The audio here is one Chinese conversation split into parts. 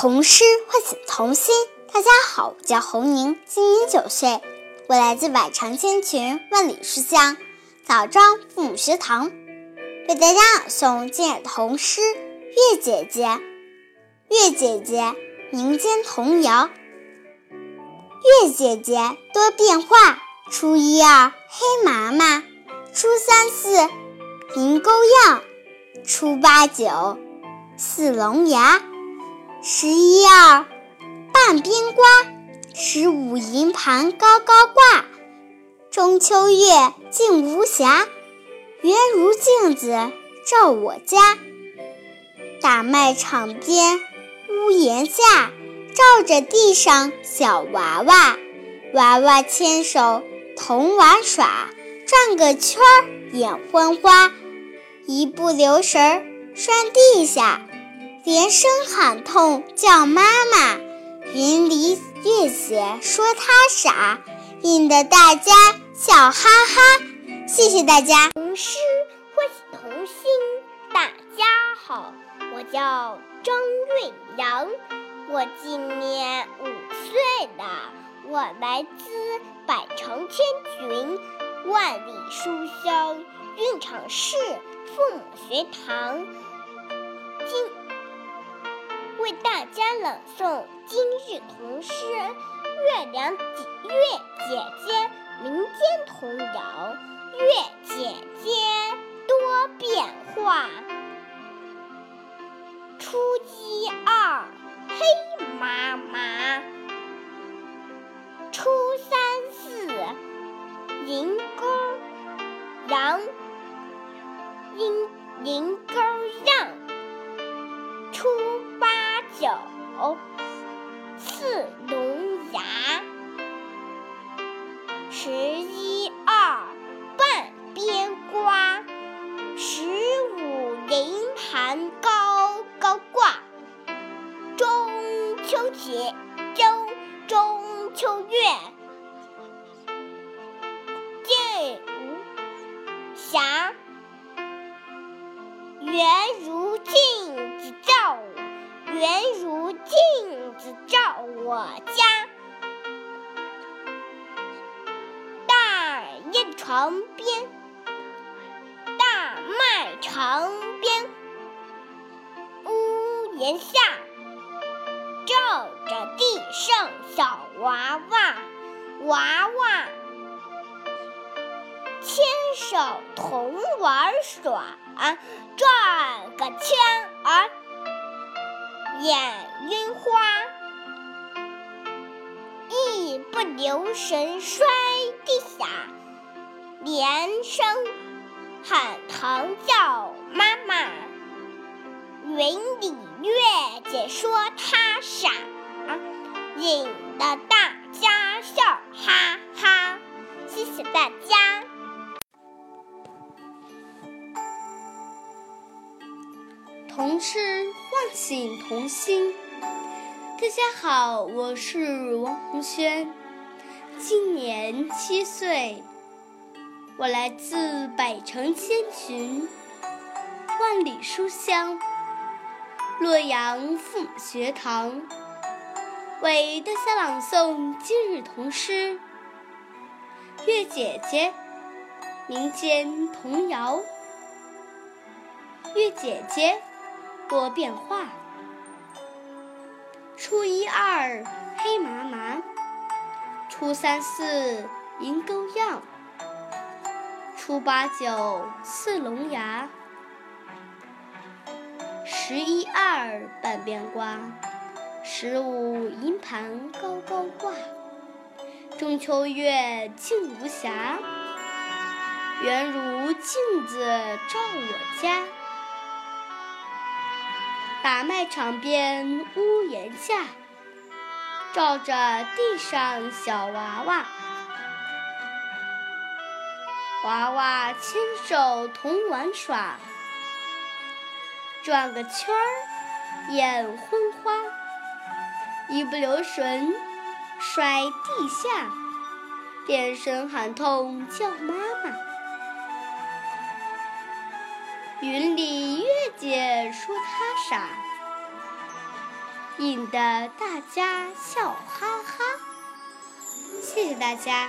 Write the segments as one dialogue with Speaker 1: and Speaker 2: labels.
Speaker 1: 童诗唤醒童心。大家好，我叫侯宁，今年九岁，我来自百长千群万里书香枣庄父母学堂，为大家朗诵今日童诗《月姐姐》。月姐姐，民间童谣。月姐姐多变化，初一二黑麻麻，初三四银钩样，初八九似龙牙，十一二半边瓜，十五银盘高高挂。中秋月静无暇，圆如镜子照我家。大麦场边。屋檐下，照着地上小娃娃，娃娃牵手同玩耍，转个圈儿眼昏花，一不留神儿摔地下，连声喊痛叫妈妈。云里月姐说他傻，引得大家笑哈哈。谢谢大家。
Speaker 2: 童诗唤醒童心，大家好，我叫。张瑞阳，我今年五岁了，我来自百城千群，万里书香韵场市父母学堂，今为大家朗诵今日童诗《月亮姐月姐姐》民间童谣《月姐姐》多变化。初一二黑麻麻，初三四银钩羊，银银钩让，初八九似龙牙，十一二。云里月姐说他傻，引得大家笑哈哈。谢谢大家。
Speaker 3: 童诗唤醒童心。大家好，我是王红轩，今年七岁，我来自百城千群，万里书香。洛阳父母学堂。为大家朗诵今日童诗《月姐姐》民间童谣。月姐姐多变化，初一二黑麻麻，初三四银钩样，初八九似龙牙。十一二半边瓜，十五银盘高高挂。中秋月静无暇，圆如镜子照我家。把麦场边屋檐下，照着地上小娃娃。娃娃牵手同玩耍。转个圈儿，眼昏花，一不留神摔地下，连声喊痛叫妈妈。云里月姐说他傻，
Speaker 4: 引得大家笑哈哈。谢谢大家。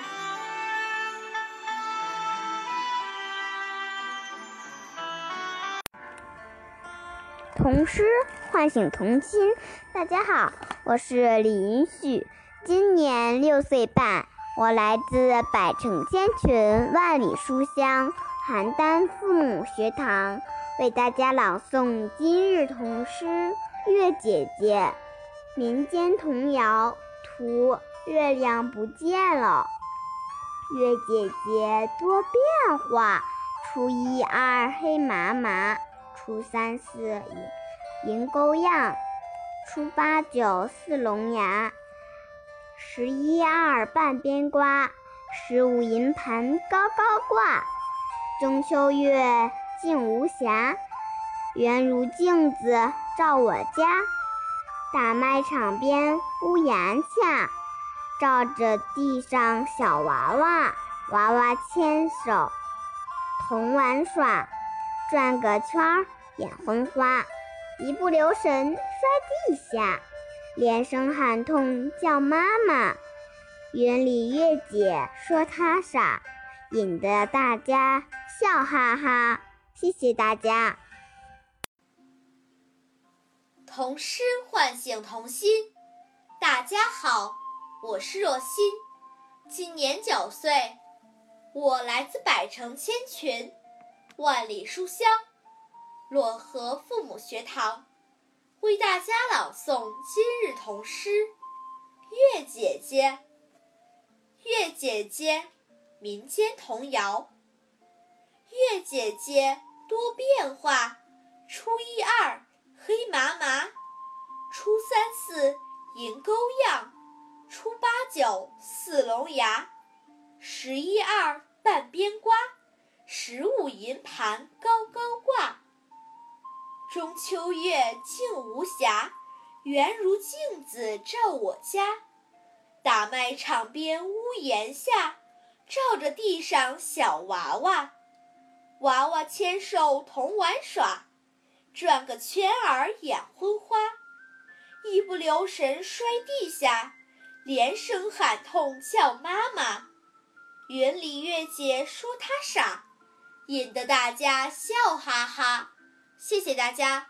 Speaker 1: 童诗唤醒童心。大家好，我是李云旭，今年六岁半，我来自百城千群、万里书香邯郸父母学堂，为大家朗诵今日童诗《月姐姐》。民间童谣图：月亮不见了，月姐姐多变化，初一二黑麻麻。初三四银银钩样，初八九似龙牙，十一二半边瓜，十五银盘高高挂。中秋月静无暇，圆如镜子照我家。大麦场边屋檐下，照着地上小娃娃，娃娃牵手同玩耍，转个圈儿。眼昏花，一不留神摔地下，连声喊痛叫妈妈。园里月姐说他傻，引得大家笑哈哈。谢谢大家。
Speaker 5: 童诗唤醒童心。大家好，我是若欣，今年九岁，我来自百城千群，万里书香。漯河父母学堂为大家朗诵今日童诗《月姐姐》。月姐姐，民间童谣。月姐姐多变化，初一二黑麻麻，初三四银钩样，初八九似龙牙，十一二半边瓜，十五银盘高高挂。中秋月静无暇，圆如镜子照我家。大麦场边屋檐下，照着地上小娃娃，娃娃牵手同玩耍，转个圈儿眼昏花，一不留神摔地下，连声喊痛叫妈妈。云里月姐说他傻，引得大家笑哈哈。谢谢大家。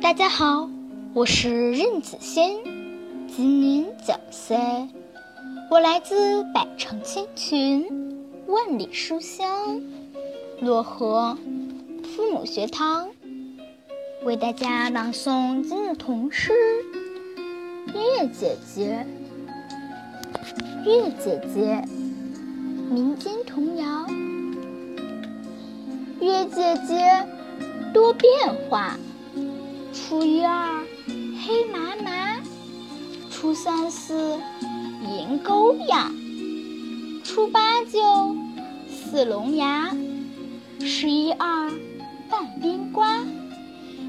Speaker 3: 大家好，我是任子轩，今年九岁，我来自百城千群，万里书香，漯河父母学堂，为大家朗诵今日童诗《月姐姐》。月姐姐，民间童谣。月姐姐多变化，初一二黑麻麻，初三四银钩样，初八九似龙牙，十一二半边瓜，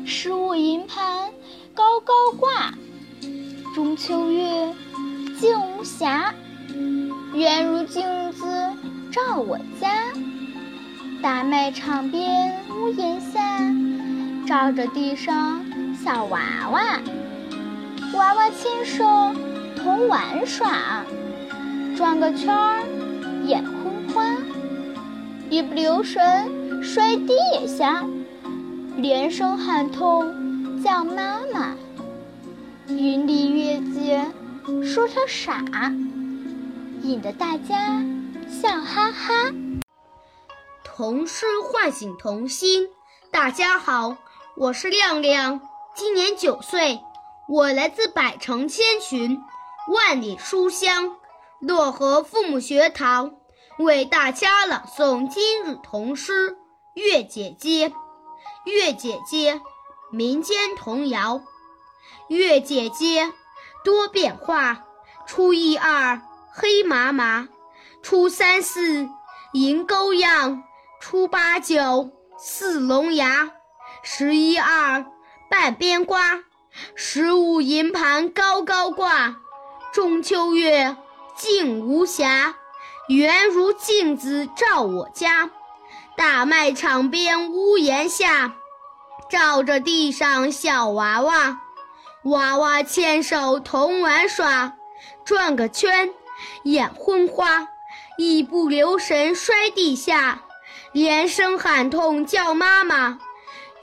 Speaker 3: 十五银盘高高挂。中秋月静无暇，圆如镜子照我家。大麦场边屋檐下，照着地上小娃娃，娃娃牵手同玩耍，转个圈儿眼昏花，一不留神摔地下，连声喊痛叫妈妈。云里月姐说他傻，引得大家笑哈哈。
Speaker 6: 童诗唤醒童心。大家好，我是亮亮，今年九岁，我来自百城千群、万里书香漯河父母学堂，为大家朗诵今日童诗《月姐姐》。月姐姐，民间童谣。月姐姐多变化，初一二黑麻麻，初三四银钩样。初八九似龙牙，十一二半边瓜，十五银盘高高挂。中秋月静无暇，圆如镜子照我家。大麦场边屋檐下，照着地上小娃娃，娃娃牵手同玩耍，转个圈，眼昏花，一不留神摔地下，连声喊痛叫妈妈。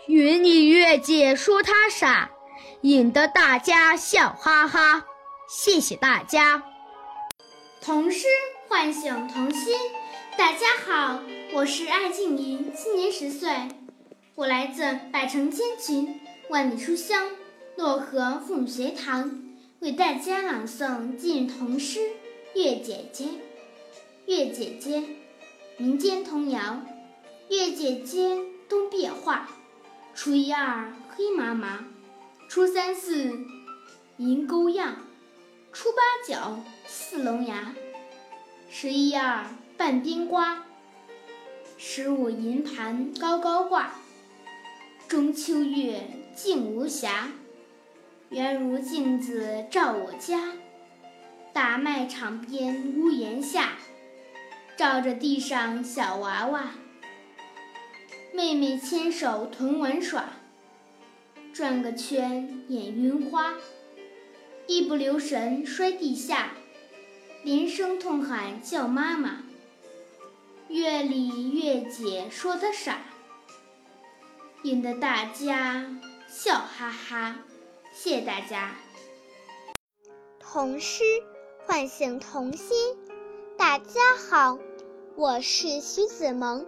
Speaker 6: 云里月姐说他傻，引得大家笑哈哈。谢谢大家。
Speaker 3: 童诗唤醒童心。大家好，我是艾静怡，今年十岁，我来自百城千群，万里书香漯河父母学堂，为大家朗诵今日童诗《月姐姐》。月姐姐，民间童谣。月姐姐多变化，初一二黑麻麻，初三四银钩样，初八角似龙牙，十一二半边瓜，十五银盘高高挂。中秋月静无暇，圆如镜子照我家。大麦场边屋檐下，照着地上小娃娃。妹妹牵手同玩耍，转个圈眼晕花，一不留神摔地下，连声痛喊叫妈妈。月里月姐说她傻，引得大家笑哈哈。谢谢大家。
Speaker 1: 童诗唤醒童心。大家好，我是徐子萌，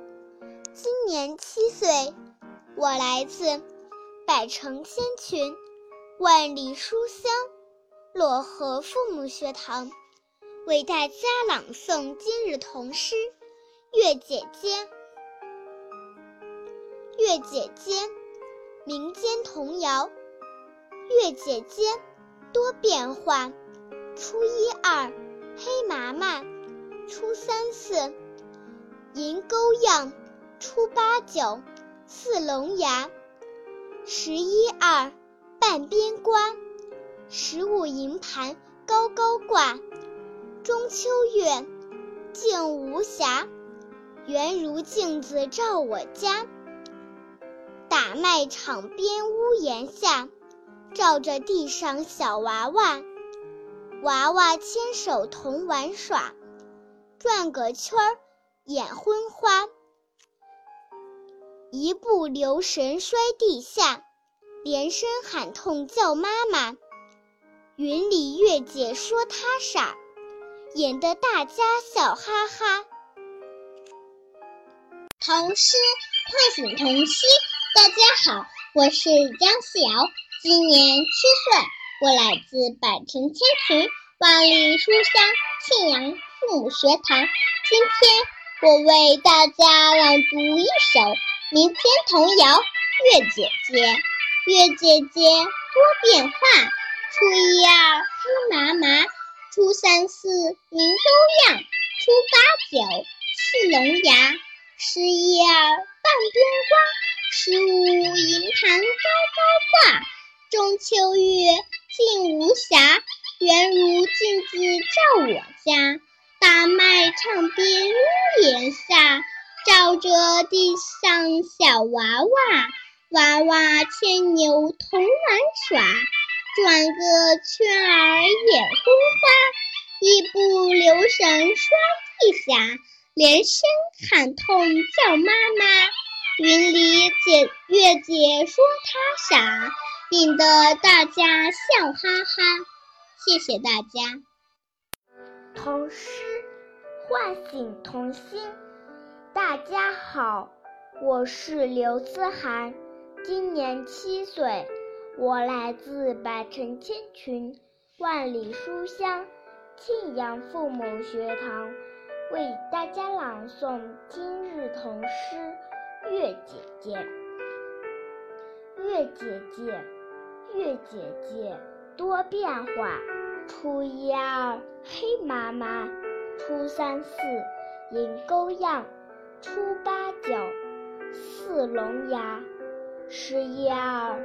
Speaker 1: 今年七岁，我来自百城千群，万里书香漯河父母学堂，为大家朗诵今日童诗《月姐姐》。月姐姐，民间童谣。月姐姐多变化，初一二黑麻麻，初三四银钩样，初八九似龙牙，十一二半边瓜，十五银盘高高挂。中秋月静无暇，圆如镜子照我家。打麦场边屋檐下，照着地上小娃娃。娃娃牵手同玩耍，转个圈儿眼昏花，一不留神摔地下，连声喊痛叫妈妈。云里月姐说他傻，引得大家笑哈哈。
Speaker 2: 童诗唤醒童心。大家好，我是江思瑶，今年七岁，我来自百城千群，万里书香庆阳父母学堂。今天我为大家朗读一首明天童谣《月姐姐》。月姐姐多变化，初一二黑麻麻，初三四银钩样，初八九似龙牙，十一二半边瓜。十五银盘高高挂，中秋月静无暇，圆如镜子照我家。大麦场边屋檐下，照着地上小娃娃。娃娃牵牛同玩耍，转个圈儿眼昏花，一不留神摔地下，连声喊痛叫妈妈。云里姐月姐说他傻，引得大家笑哈哈。谢谢大家。
Speaker 7: 童诗唤醒童心。大家好，我是刘思涵，今年七岁，我来自百城千群，万里书香庆阳父母学堂，为大家朗诵今日童诗。月姐姐，月姐姐，月姐姐多变化。初一二黑麻麻，初三四银钩样，初八九似龙牙，十一二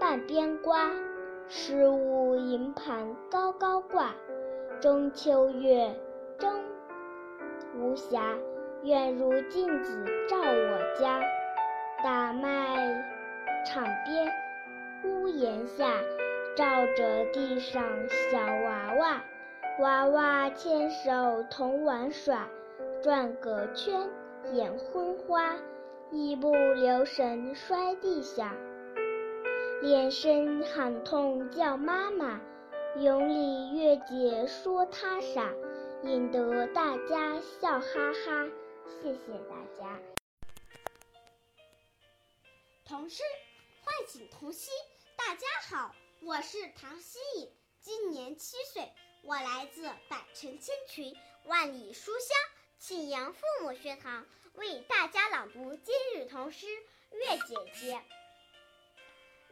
Speaker 7: 半边瓜，十五银盘高高挂。中秋月正无暇。远如镜子照我家，大麦场边屋檐下，照着地上小娃娃，娃娃牵手同玩耍，转个圈眼昏花，一不留神摔地下，连声喊痛叫妈妈。永里月姐说他傻，引得大家笑哈哈。谢谢大家。
Speaker 8: 童诗唤醒童心。大家好，我是唐希颖，今年七岁，我来自百城千群、万里书香庆阳父母学堂，为大家朗读今日童诗《月姐姐》。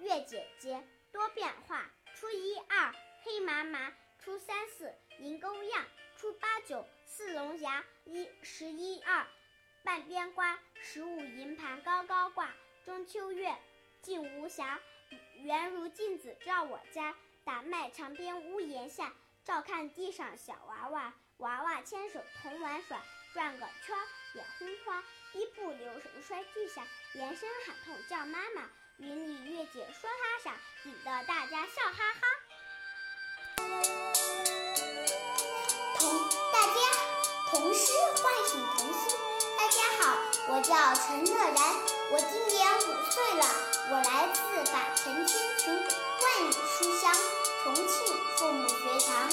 Speaker 8: 月姐姐多变化，初一二。黑麻麻，初三四银钩样，初八九四龙牙，一十一二半边瓜，十五银盘高高挂。中秋月，静无暇，圆如镜子照我家。打麦场边屋檐下，照看地上小娃娃，娃娃牵手同玩耍，转个圈眼昏花，一不留神摔地下，连声喊痛叫妈妈。云里月姐说他傻，引得大家笑哈哈。
Speaker 1: 同大家童诗唤醒童心。大家好，我叫陈乐然，我今年五岁了，我来自百城千群、万里书香重庆父母学堂。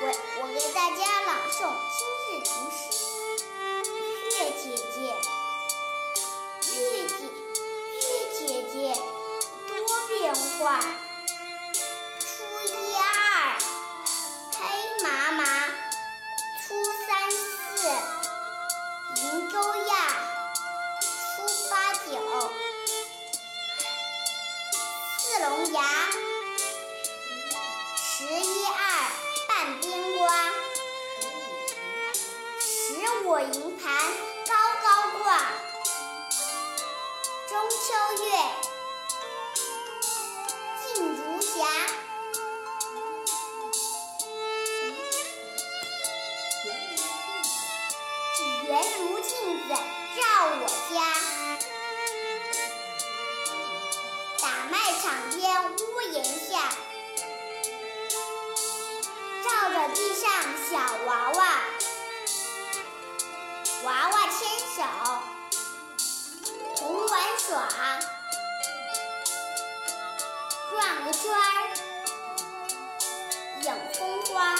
Speaker 1: 我我给大家朗诵今日童诗《姐姐》。月姐月姐姐多变化。手同玩耍，转个圈儿影风花，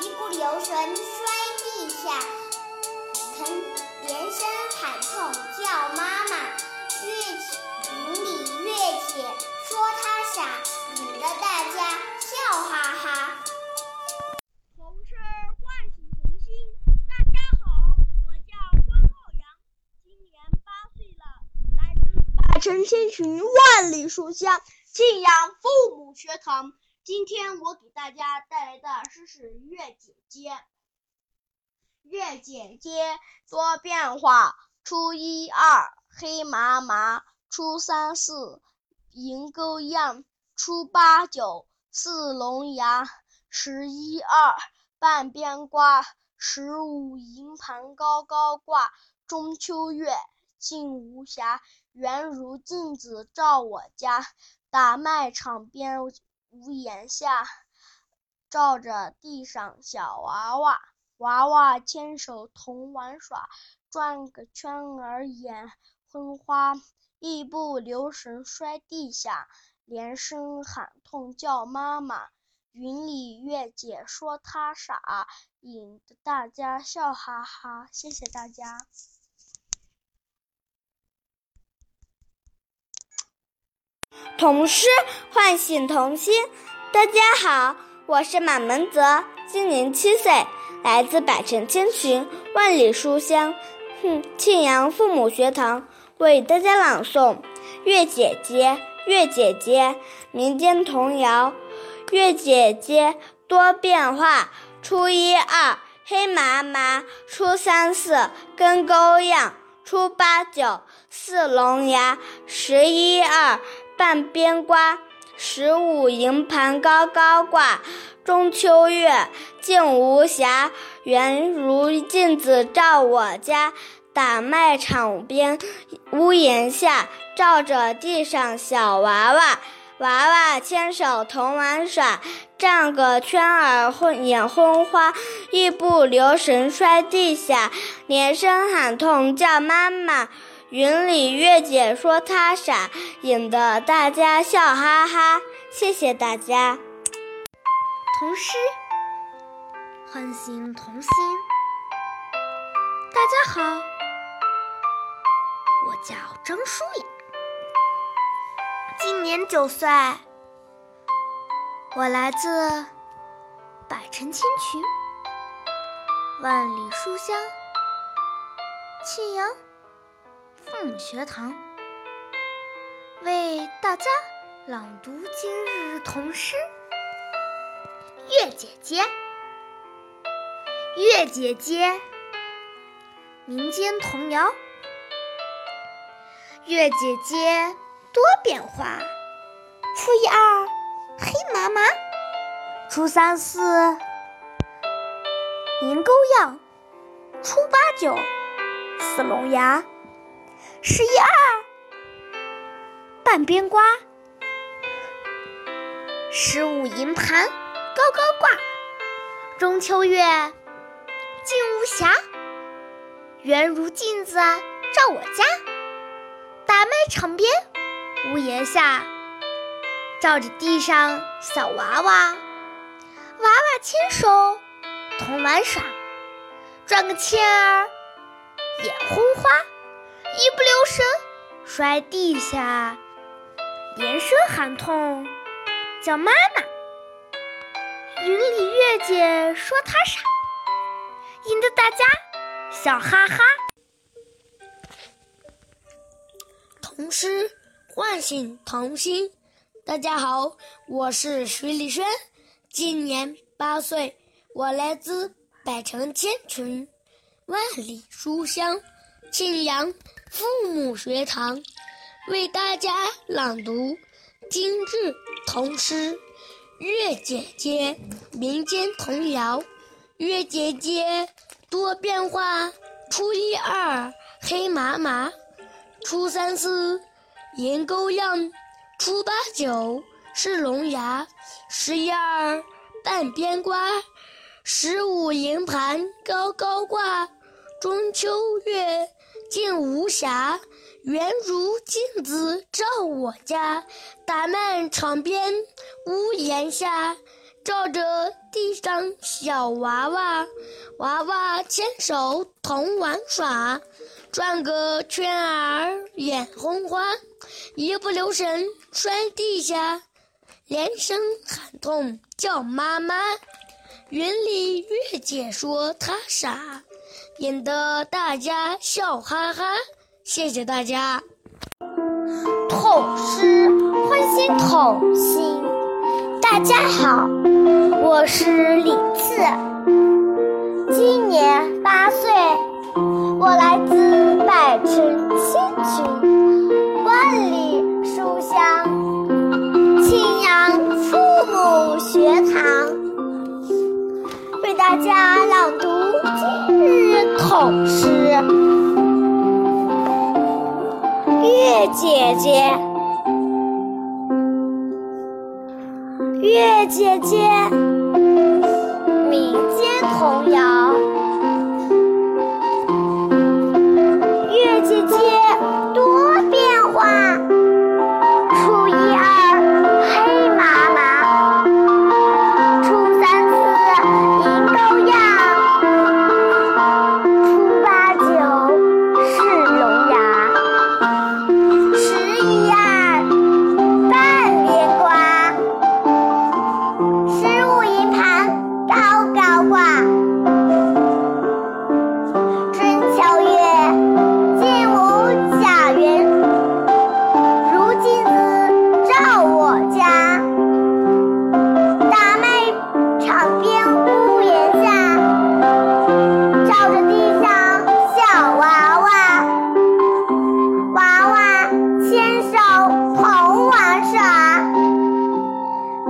Speaker 1: 一不留神摔地下，疼连声喊痛叫妈妈。月云里月姐说他傻，
Speaker 6: 书香，敬仰父母学堂。今天我给大家带来的诗是《月姐姐》。月姐姐多变化，初一二黑麻麻，初三四银钩样，初八九四龙牙，十一二半边瓜，十五银盘高高挂。中秋月。静无暇，圆如镜子照我家。打麦场边屋檐下，照着地上小娃娃。娃娃牵手同玩耍，转个圈儿眼昏花。一不留神摔地下，连声喊痛叫妈妈。云里月姐说他傻，引得大家笑哈哈。谢谢大家。
Speaker 8: 童诗唤醒童心。大家好，我是马门泽，今年七岁，来自百城千群、万里书香，哼，庆阳父母学堂，为大家朗诵《月姐姐》。月姐姐，民间童谣。月姐姐多变化，初一二黑麻麻，初三四跟钩样，初八九四龙牙，十一二。半边瓜，十五银盘高高挂。中秋月，静无暇，圆如镜子照我家。打麦场边屋檐下，照着地上小娃娃。娃娃牵手同玩耍，转个圈儿混眼昏花，一不留神摔地下，连声喊痛叫妈妈。云里月姐说他傻，引得大家笑哈哈。谢谢大家。
Speaker 9: 童诗唤醒童心。大家好，我叫张舒雅。今年九岁，我来自百城千群、万里书香庆阳父母学堂，为大家朗读今日童诗《月姐姐》。月姐姐，民间童谣。月姐姐。多变化，初一二黑麻麻，初三四年钩样，初八九似龙牙，十一二。半边瓜，十五银盘高高挂，中秋月静无暇，圆如镜子照我家，大麦场边。屋檐下，照着地上小娃娃，娃娃牵手同玩耍，转个圈儿眼昏花，一不留神摔地下，连声喊痛叫妈妈。云里月姐说他傻，引得大家笑哈哈。
Speaker 10: 童诗。唤醒童心，大家好，我是徐丽轩，今年八岁，我来自百城千群，万里书香，庆阳父母学堂，为大家朗读今日童诗《月姐姐》民间童谣。月姐姐多变化，初一二黑麻麻，初三四。银钩样，初八九是龙牙，十一二半边瓜，十五银盘高高挂。中秋月镜无暇，圆如镜子照我家。打满场边屋檐下，照着地上小娃娃，娃娃牵手同玩耍，转个圈儿眼红花。一不留神摔地下，连声喊痛叫妈妈。云里月姐说他傻，引得大家笑哈哈。谢谢大家。
Speaker 1: 童诗唤醒童心。大家好，我是李次，今年八岁，我来自百城千群，万里。书香，庆阳父母学堂为大家朗读今日童诗《月姐姐》。月姐姐，民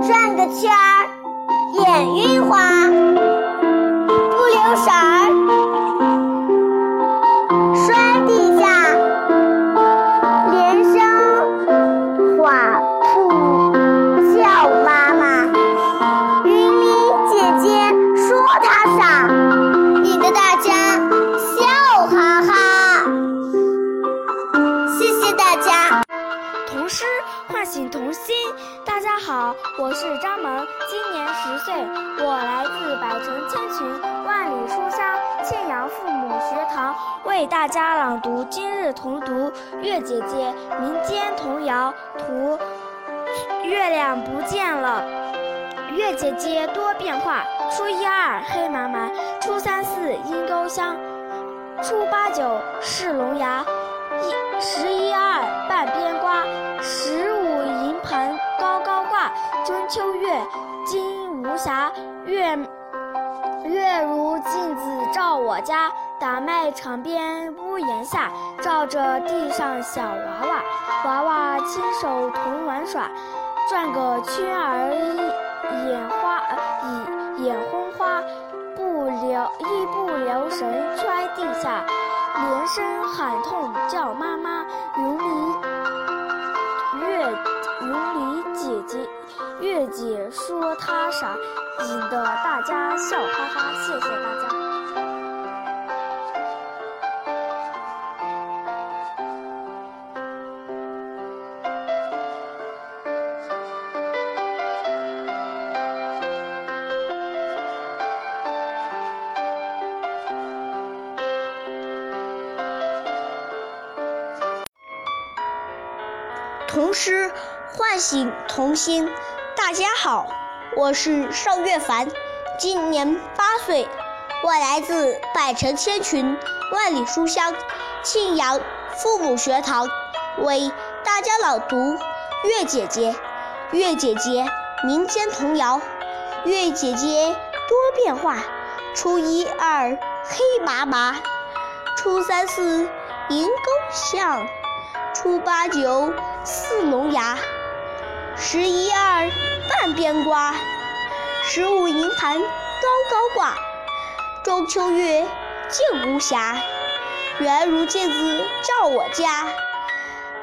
Speaker 11: 转个圈儿，眼晕花，不留神儿。今日同读《月姐姐》民间童谣图。月亮不见了，月姐姐多变化。初一二黑麻麻，初三四阴沟香，初八九是龙牙，一十一二半边瓜，十五银盘高高挂。中秋月，金无暇，月月如镜子照我家。打麦场边屋檐下，照着地上小娃娃，娃娃亲手同玩耍。转个圈儿眼花，眼眼昏花，不留一不留神摔地下，连声喊痛叫妈妈。云里月，云里姐姐，月姐说她傻，引得大家笑哈哈。谢谢大家。
Speaker 3: 唤醒童心。大家好，我是邵月凡，今年八岁，我来自百城千群，万里书香庆阳父母学堂，为大家朗读《月姐姐》。月姐姐，民间童谣。月姐姐多变化，初一二黑麻麻，初三四银钩像。初八九似龙牙，十一二半边瓜，十五银盘高高挂。中秋月静无暇，圆如镜子照我家。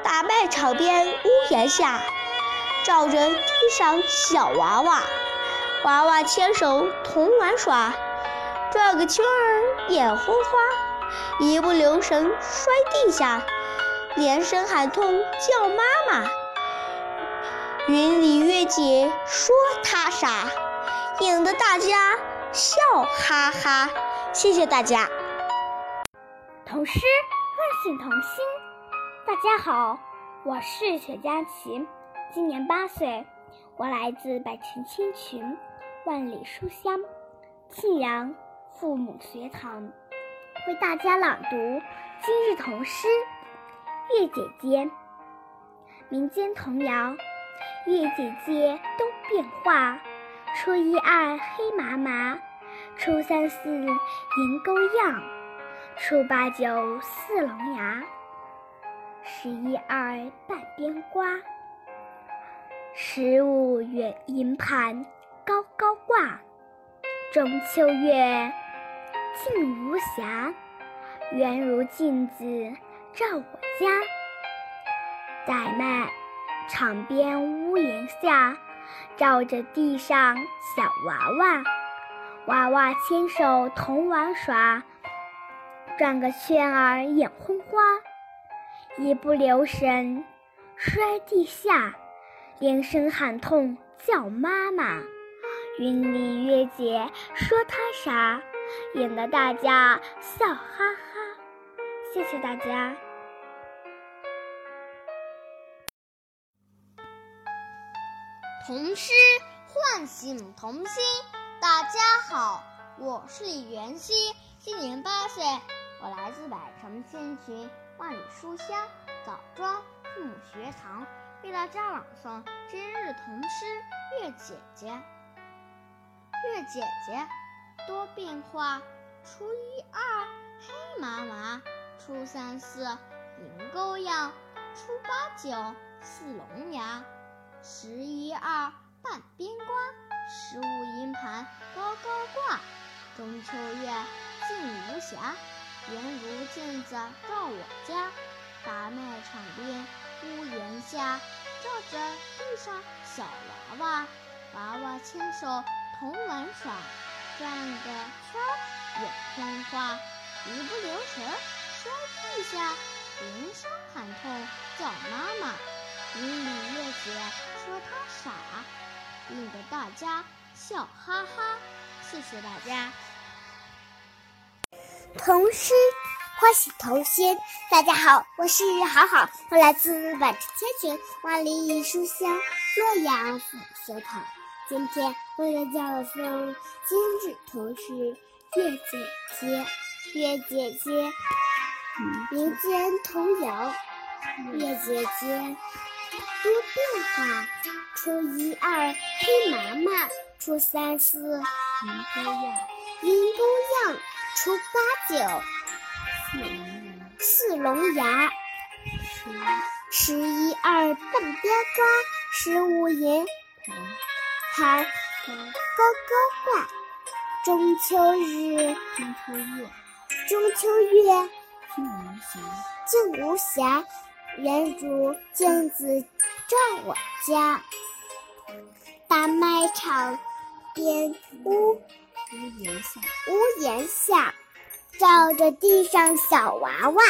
Speaker 3: 打麦场边屋檐下，照着地上小娃娃，娃娃牵手同玩耍。转个圈儿眼昏花，一不留神摔地下。连声喊痛叫妈妈，云里月姐说她傻，引得大家笑哈哈。谢谢大家。
Speaker 7: 童诗唤醒童心。大家好，我是雪佳琪，今年八岁，我来自百城千群，万里书香庆阳父母学堂，为大家朗读今日童诗。月姐姐，民间童谣。月姐姐都变化，初一二黑麻麻，初三四银钩样，初八九似龙牙，十一二半边瓜，十五圆银盘高高挂。中秋月，静无暇，圆如镜子。照我家，怠慢场边屋檐下，照着地上小娃娃，娃娃牵手同玩耍，转个圈儿眼昏花，一不留神摔地下，连声喊痛叫妈妈。云里月姐说他傻，引得大家笑哈哈。谢谢大家。
Speaker 2: 童诗唤醒童心。大家好，我是李元熙，今年八岁，我来自百城千群，万里书香枣庄父母学堂，为大家朗诵今日童诗《月姐姐》。月姐姐多变化，初一二黑麻麻。初三四银钩样，初八九似龙牙，十一二半边瓜，十五银盘高高挂。中秋月静无暇，圆如镜子照我家。大麦场边屋檐下，照着地上小娃娃，娃娃牵手同玩耍，转个圈儿眼昏花，一不留神。摔地下，连声喊痛叫妈妈。云里月姐说她傻，
Speaker 3: 引得大家笑哈哈。谢谢大家。
Speaker 1: 童诗欢喜童心。大家好，我是好好，我来自百城千群，万里一书香洛阳府学堂。今天为了讲诵今日童诗《月姐姐》。月姐姐，民间童谣。月姐姐多变化，初一二黑麻麻，初三四
Speaker 12: 银钩样，
Speaker 1: 银钩样，初八九四龙牙，十一二半边瓜，十五银盘高高挂，中秋日
Speaker 12: 中秋月，
Speaker 1: 中秋月
Speaker 12: 静无暇，
Speaker 1: 静无暇，圆如镜子照我家。大卖场边屋
Speaker 12: 屋檐下，
Speaker 1: 屋檐下，照着地上小娃娃，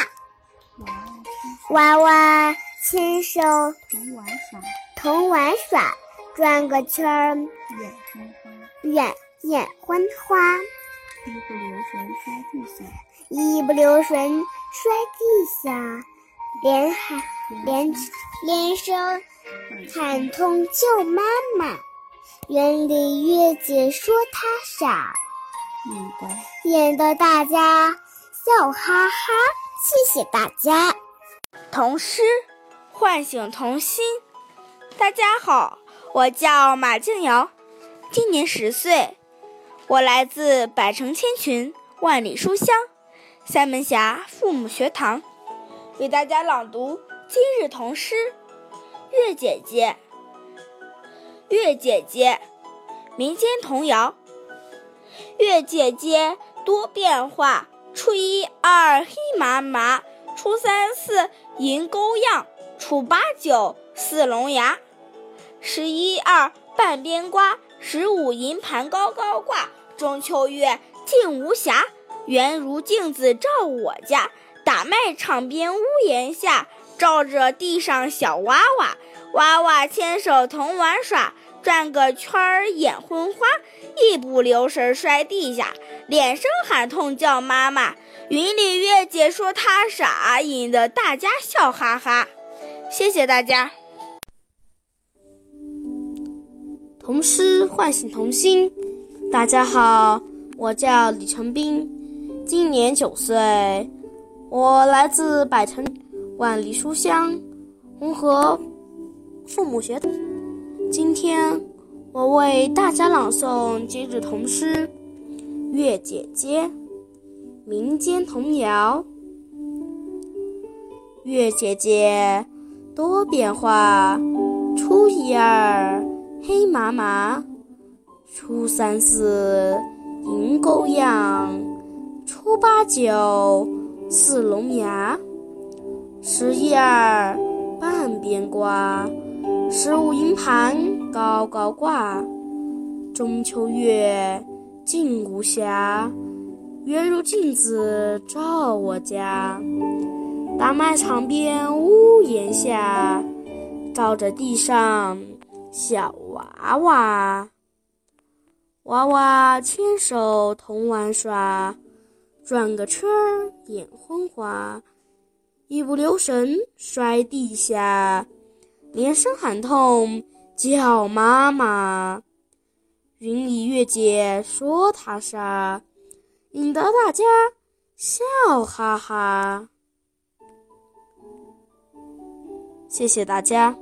Speaker 12: 娃娃
Speaker 1: 娃娃牵手
Speaker 12: 同玩耍，
Speaker 1: 同玩耍，转个圈儿
Speaker 12: 眼昏花，
Speaker 1: 眼眼昏花，
Speaker 12: 一不留神摔地下，
Speaker 1: 一不留神摔地下，连喊连连声喊痛救妈妈。园里月姐说她傻，
Speaker 12: 引得
Speaker 1: 大家笑哈哈。谢谢大家。
Speaker 5: 童诗唤醒童心。大家好，我叫马静瑶，今年十岁，我来自百城千群，万里书香三门峡父母学堂，为大家朗读今日童诗《月姐姐》。月姐姐，民间童谣。月姐姐多变化，初一二黑麻麻，初三四银钩样，初八九四龙牙，十一二半边瓜，十五银盘高高挂。中秋月静无暇，圆如镜子照我家。打麦场边屋檐下，照着地上小娃娃，娃娃牵手同玩耍。转个圈儿眼昏花，一不留神摔地下，连声喊痛叫妈妈。云里月姐说她傻，引得大家笑哈哈。谢谢大家。
Speaker 13: 童诗唤醒童心。大家好，我叫李成斌，今年九岁，我来自百城万里书香红河父母学。今天我为大家朗诵今日童诗《月姐姐》民间童谣。月姐姐多变化，初一二黑麻麻，初三四银钩样，初八九似龙牙，十一二半边瓜。十五银盘高高挂，中秋月静无暇，圆如镜子照我家。大麦场边屋檐下，照着地上小娃娃。娃娃牵手同玩耍，转个圈儿眼昏花，一不留神摔地下。连声喊痛叫妈妈，云里月姐说她傻，引得大家笑哈哈。谢谢大家。